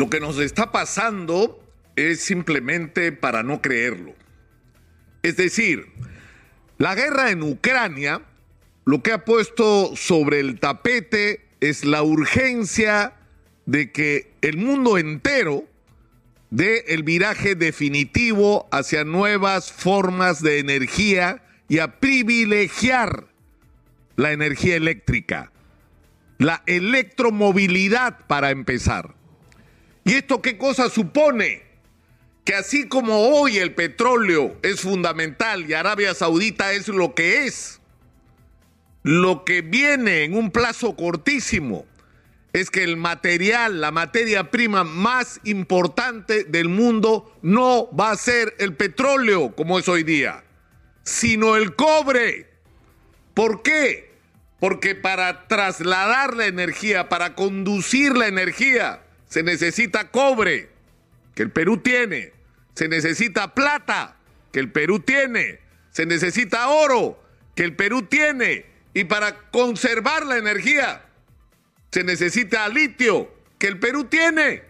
Lo que nos está pasando es simplemente para no creerlo. Es decir, la guerra en Ucrania lo que ha puesto sobre el tapete es la urgencia de que el mundo entero dé el viraje definitivo hacia nuevas formas de energía y a privilegiar la energía eléctrica, la electromovilidad para empezar. ¿Y esto qué cosa supone? Que así como hoy el petróleo es fundamental y Arabia Saudita es lo que es, lo que viene en un plazo cortísimo es que el material, la materia prima más importante del mundo no va a ser el petróleo como es hoy día, sino el cobre. ¿Por qué? Porque para trasladar la energía, para conducir la energía, se necesita cobre, que el Perú tiene, se necesita plata, que el Perú tiene, se necesita oro, que el Perú tiene, y para conservar la energía se necesita litio, que el Perú tiene.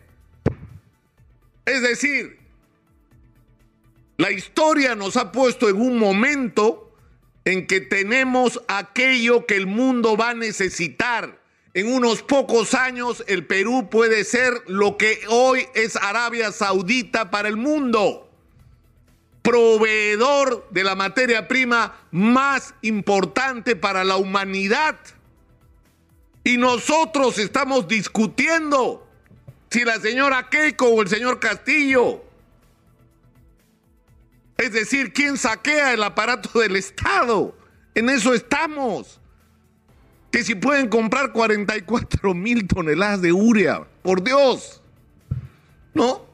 Es decir, la historia nos ha puesto en un momento en que tenemos aquello que el mundo va a necesitar. En unos pocos años el Perú puede ser lo que hoy es Arabia Saudita para el mundo proveedor de la materia prima más importante para la humanidad. Y nosotros estamos discutiendo si la señora Keiko o el señor Castillo. Es decir, quién saquea el aparato del Estado. En eso estamos. Que si pueden comprar 44 mil toneladas de urea, por Dios. ¿No?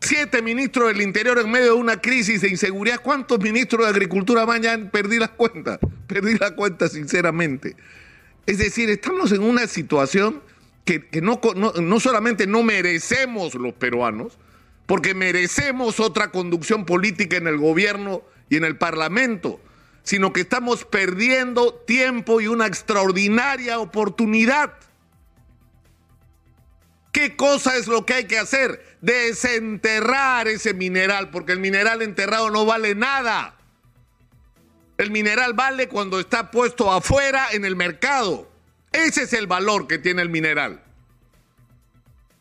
Siete ministros del Interior en medio de una crisis de inseguridad. ¿Cuántos ministros de Agricultura van ya? Perdí las cuentas. Perdí la cuenta, sinceramente. Es decir, estamos en una situación que, no, no, solamente no merecemos los peruanos, porque merecemos otra conducción política en el gobierno y en el parlamento, sino que estamos perdiendo tiempo y una extraordinaria oportunidad. ¿Qué cosa es lo que hay que hacer? Desenterrar ese mineral, porque el mineral enterrado no vale nada. El mineral vale cuando está puesto afuera en el mercado. Ese es el valor que tiene el mineral.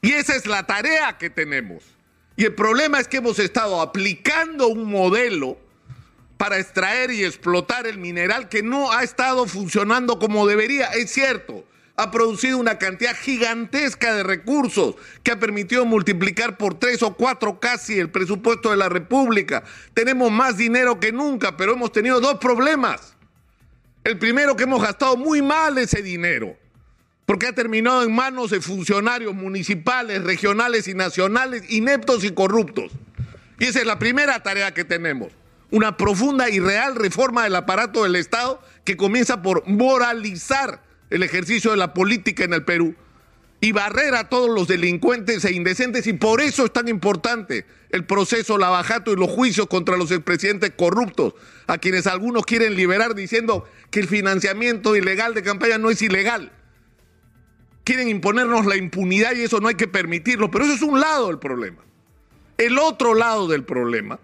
Y esa es la tarea que tenemos. Y el problema es que hemos estado aplicando un modelo para extraer y explotar el mineral que no ha estado funcionando como debería. Es cierto, ha producido una cantidad gigantesca de recursos que ha permitido multiplicar por tres o cuatro casi el presupuesto de la República. Tenemos más dinero que nunca, pero hemos tenido dos problemas. El primero que hemos gastado muy mal ese dinero, porque ha terminado en manos de funcionarios municipales, regionales y nacionales ineptos y corruptos. Y esa es la primera tarea que tenemos. Una profunda y real reforma del aparato del Estado que comienza por moralizar el ejercicio de la política en el Perú y barrer a todos los delincuentes e indecentes y por eso es tan importante el proceso Lavajato y los juicios contra los expresidentes corruptos, a quienes algunos quieren liberar diciendo que el financiamiento ilegal de campaña no es ilegal. Quieren imponernos la impunidad y eso no hay que permitirlo, pero eso es un lado del problema. El otro lado del problema,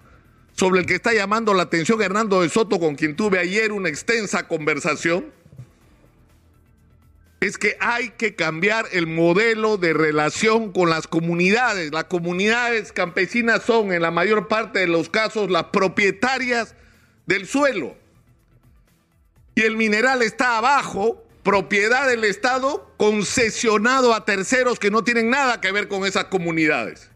sobre el que está llamando la atención Hernando de Soto, con quien tuve ayer una extensa conversación, es que hay que cambiar el modelo de relación con las comunidades. Las comunidades campesinas son en la mayor parte de los casos las propietarias del suelo. Y el mineral está abajo, propiedad del Estado, concesionado a terceros que no tienen nada que ver con esas comunidades.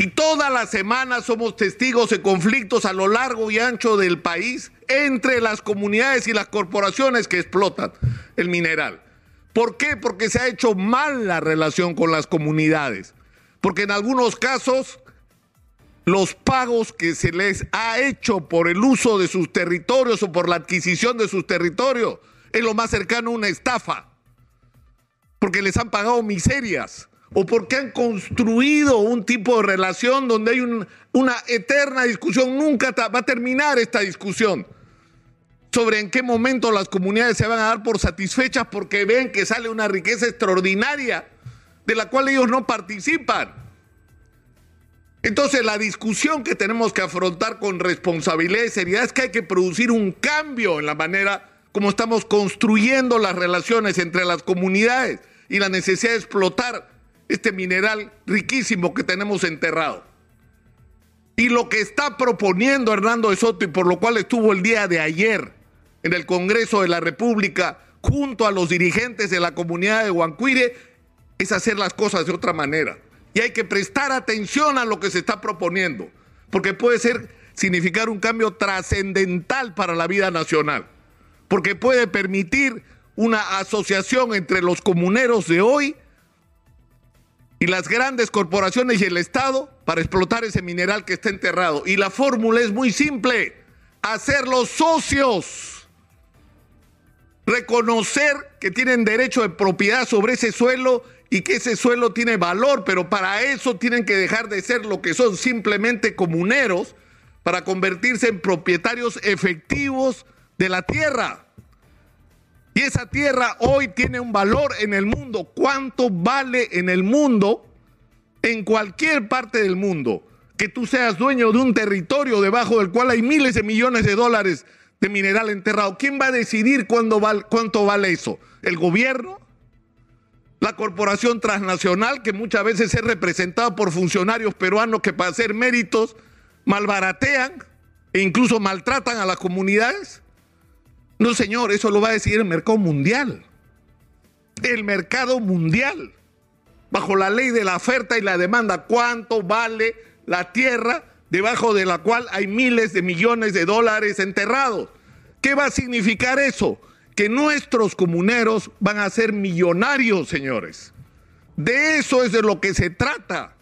Y toda la semana somos testigos de conflictos a lo largo y ancho del país entre las comunidades y las corporaciones que explotan el mineral. ¿Por qué? Porque se ha hecho mal la relación con las comunidades. Porque en algunos casos los pagos que se les ha hecho por el uso de sus territorios o por la adquisición de sus territorios es lo más cercano a una estafa. Porque les han pagado miserias o porque han construido un tipo de relación donde hay una eterna discusión. Nunca va a terminar esta discusión sobre en qué momento las comunidades se van a dar por satisfechas porque ven que sale una riqueza extraordinaria de la cual ellos no participan. Entonces la discusión que tenemos que afrontar con responsabilidad y seriedad es que hay que producir un cambio en la manera como estamos construyendo las relaciones entre las comunidades y la necesidad de explotar este mineral riquísimo que tenemos enterrado. Y lo que está proponiendo Hernando de Soto y por lo cual estuvo el día de ayer en el Congreso de la República junto a los dirigentes de la comunidad de Huancuire es hacer las cosas de otra manera. Y hay que prestar atención a lo que se está proponiendo, porque puede ser significar un cambio trascendental para la vida nacional, porque puede permitir una asociación entre los comuneros de hoy y las grandes corporaciones y el Estado para explotar ese mineral que está enterrado. Y la fórmula es muy simple, hacerlos socios, reconocer que tienen derecho de propiedad sobre ese suelo y que ese suelo tiene valor, pero para eso tienen que dejar de ser lo que son simplemente comuneros para convertirse en propietarios efectivos de la tierra. Y esa tierra hoy tiene un valor en el mundo. ¿Cuánto vale en el mundo, en cualquier parte del mundo, que tú seas dueño de un territorio debajo del cual hay miles de millones de dólares de mineral enterrado? ¿Quién va a decidir cuánto vale eso? ¿El gobierno? la corporación transnacional que muchas veces es representada por funcionarios peruanos que para hacer méritos malbaratean e incluso maltratan a las comunidades? No, señor, eso lo va a decidir el mercado mundial. El mercado mundial. Bajo la ley de la oferta y la demanda, ¿cuánto vale la tierra debajo de la cual hay miles de millones de dólares enterrados? ¿Qué va a significar eso? que nuestros comuneros van a ser millonarios, señores. De eso es de lo que se trata.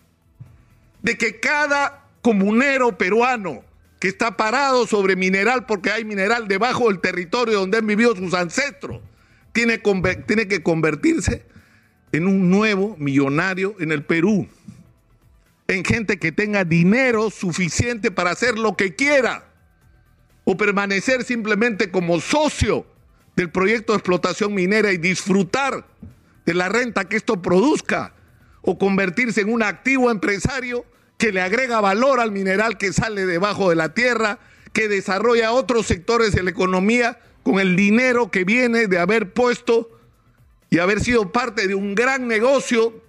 De que cada comunero peruano que está parado sobre mineral porque hay mineral debajo del territorio donde han vivido sus ancestros, tiene, tiene que convertirse en un nuevo millonario en el Perú. En gente que tenga dinero suficiente para hacer lo que quiera. O permanecer simplemente como socio del proyecto de explotación minera y disfrutar de la renta que esto produzca o convertirse en un activo empresario que le agrega valor al mineral que sale debajo de la tierra, que desarrolla otros sectores de la economía con el dinero que viene de haber puesto y haber sido parte de un gran negocio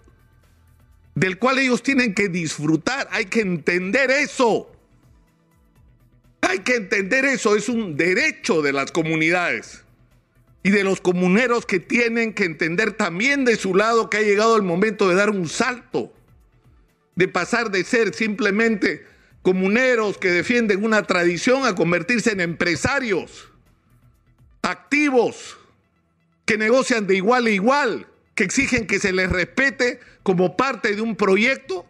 del cual ellos tienen que disfrutar. Hay que entender eso. Hay que entender eso. Es un derecho de las comunidades y de los comuneros que tienen que entender también de su lado que ha llegado el momento de dar un salto, de pasar de ser simplemente comuneros que defienden una tradición a convertirse en empresarios activos que negocian de igual a igual, que exigen que se les respete como parte de un proyecto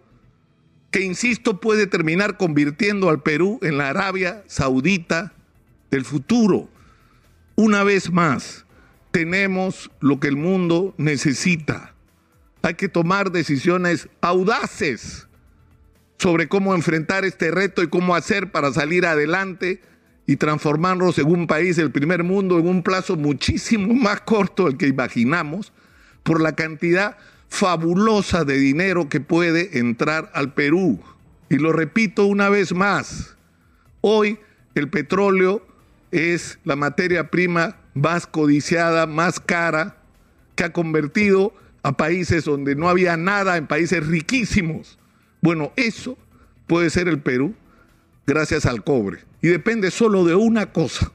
que, insisto, puede terminar convirtiendo al Perú en la Arabia Saudita del futuro una vez más, tenemos lo que el mundo necesita. Hay que tomar decisiones audaces sobre cómo enfrentar este reto y cómo hacer para salir adelante y transformarnos en un país del primer mundo en un plazo muchísimo más corto del que imaginamos por la cantidad fabulosa de dinero que puede entrar al Perú. Y lo repito una vez más, hoy el petróleo es la materia prima más codiciada, más cara, que ha convertido a países donde no había nada en países riquísimos. Bueno, eso puede ser el Perú gracias al cobre. Y depende solo de una cosa,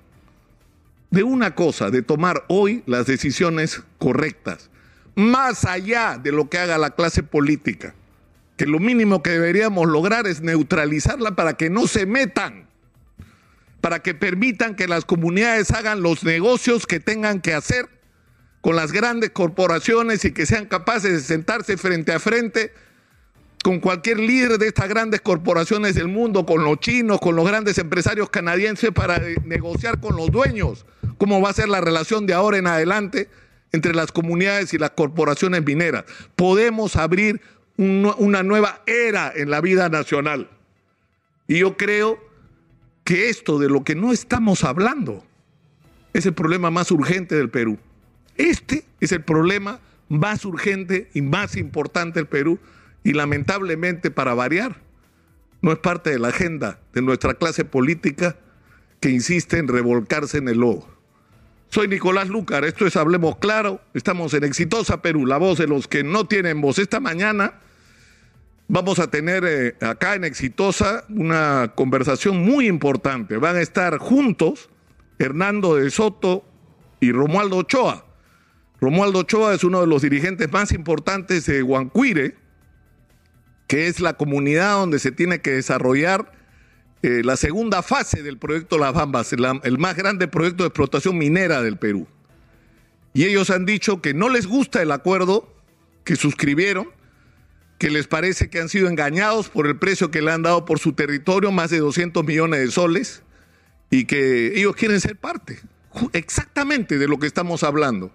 de una cosa, de tomar hoy las decisiones correctas, más allá de lo que haga la clase política, que lo mínimo que deberíamos lograr es neutralizarla para que no se metan para que permitan que las comunidades hagan los negocios que tengan que hacer con las grandes corporaciones y que sean capaces de sentarse frente a frente con cualquier líder de estas grandes corporaciones del mundo, con los chinos, con los grandes empresarios canadienses para negociar con los dueños cómo va a ser la relación de ahora en adelante entre las comunidades y las corporaciones mineras. Podemos abrir una nueva era en la vida nacional. Y yo creo que esto de lo que no estamos hablando es el problema más urgente del Perú. Este es el problema más urgente y más importante el Perú y lamentablemente para variar no es parte de la agenda de nuestra clase política que insiste en revolcarse en el lodo. Soy Nicolás Lucar, esto es Hablemos Claro, estamos en Exitosa Perú, la voz de los que no tienen voz. Esta mañana vamos a tener eh, acá en Exitosa una conversación muy importante. Van a estar juntos Hernando de Soto y Romualdo Ochoa. Romualdo Ochoa es uno de los dirigentes más importantes de Huancuire, que es la comunidad donde se tiene que desarrollar eh, la segunda fase del proyecto Las Bambas, el más grande proyecto de explotación minera del Perú. Y ellos han dicho que no les gusta el acuerdo que suscribieron, que les parece que han sido engañados por el precio que le han dado por su territorio, más de 200 millones de soles, y que ellos quieren ser parte exactamente de lo que estamos hablando.